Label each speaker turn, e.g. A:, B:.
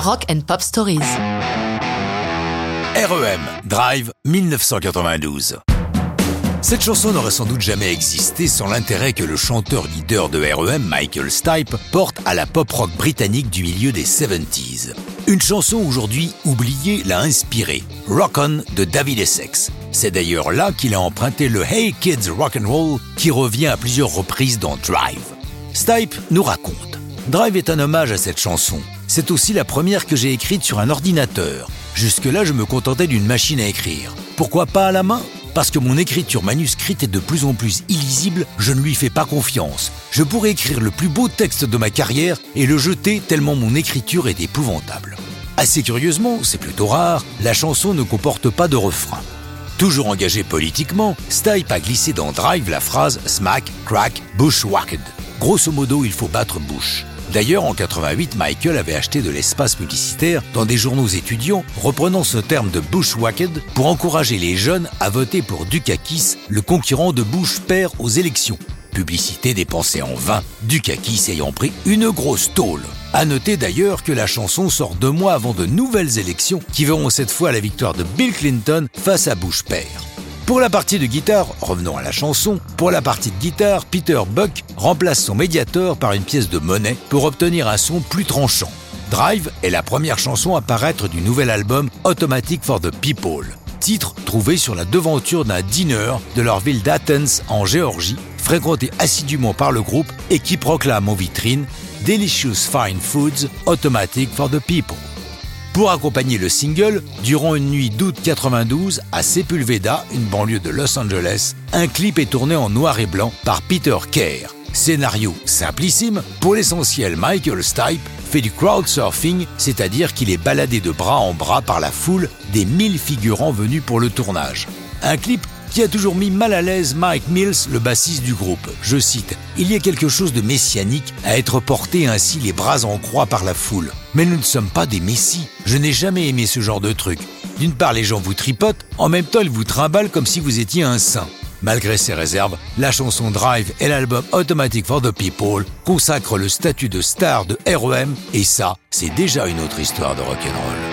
A: Rock and Pop Stories.
B: REM, Drive 1992. Cette chanson n'aurait sans doute jamais existé sans l'intérêt que le chanteur leader de REM, Michael Stipe, porte à la pop rock britannique du milieu des 70s. Une chanson aujourd'hui oubliée l'a inspiré, Rock On de David Essex. C'est d'ailleurs là qu'il a emprunté le Hey Kids Rock and Roll qui revient à plusieurs reprises dans Drive. Stipe nous raconte. Drive est un hommage à cette chanson. C'est aussi la première que j'ai écrite sur un ordinateur. Jusque-là, je me contentais d'une machine à écrire. Pourquoi pas à la main? Parce que mon écriture manuscrite est de plus en plus illisible, je ne lui fais pas confiance. Je pourrais écrire le plus beau texte de ma carrière et le jeter tellement mon écriture est épouvantable. Assez curieusement, c'est plutôt rare, la chanson ne comporte pas de refrain. Toujours engagé politiquement, Stipe a glissé dans Drive la phrase Smack, Crack, Bushwhacked. Grosso modo, il faut battre Bush. D'ailleurs, en 88, Michael avait acheté de l'espace publicitaire dans des journaux étudiants, reprenant ce terme de bushwhacked pour encourager les jeunes à voter pour Dukakis, le concurrent de Bush père aux élections. Publicité dépensée en vain, Dukakis ayant pris une grosse tôle. À noter d'ailleurs que la chanson sort deux mois avant de nouvelles élections qui verront cette fois la victoire de Bill Clinton face à Bush père. Pour la partie de guitare, revenons à la chanson, pour la partie de guitare, Peter Buck remplace son médiator par une pièce de monnaie pour obtenir un son plus tranchant. Drive est la première chanson à paraître du nouvel album Automatic for the People, titre trouvé sur la devanture d'un dîner de leur ville d'Athens en Géorgie, fréquenté assidûment par le groupe et qui proclame en vitrine Delicious Fine Foods Automatic for the People. Pour accompagner le single, durant une nuit d'août 92 à Sepulveda, une banlieue de Los Angeles, un clip est tourné en noir et blanc par Peter Kerr. Scénario simplissime, pour l'essentiel Michael Stipe fait du crowdsurfing, c'est-à-dire qu'il est baladé de bras en bras par la foule des 1000 figurants venus pour le tournage. Un clip qui a toujours mis mal à l'aise Mike Mills, le bassiste du groupe. Je cite Il y a quelque chose de messianique à être porté ainsi les bras en croix par la foule. Mais nous ne sommes pas des messies. Je n'ai jamais aimé ce genre de truc. D'une part, les gens vous tripotent, en même temps, ils vous trimballent comme si vous étiez un saint. Malgré ces réserves, la chanson Drive et l'album Automatic for the People consacrent le statut de star de REM, et ça, c'est déjà une autre histoire de rock'n'roll.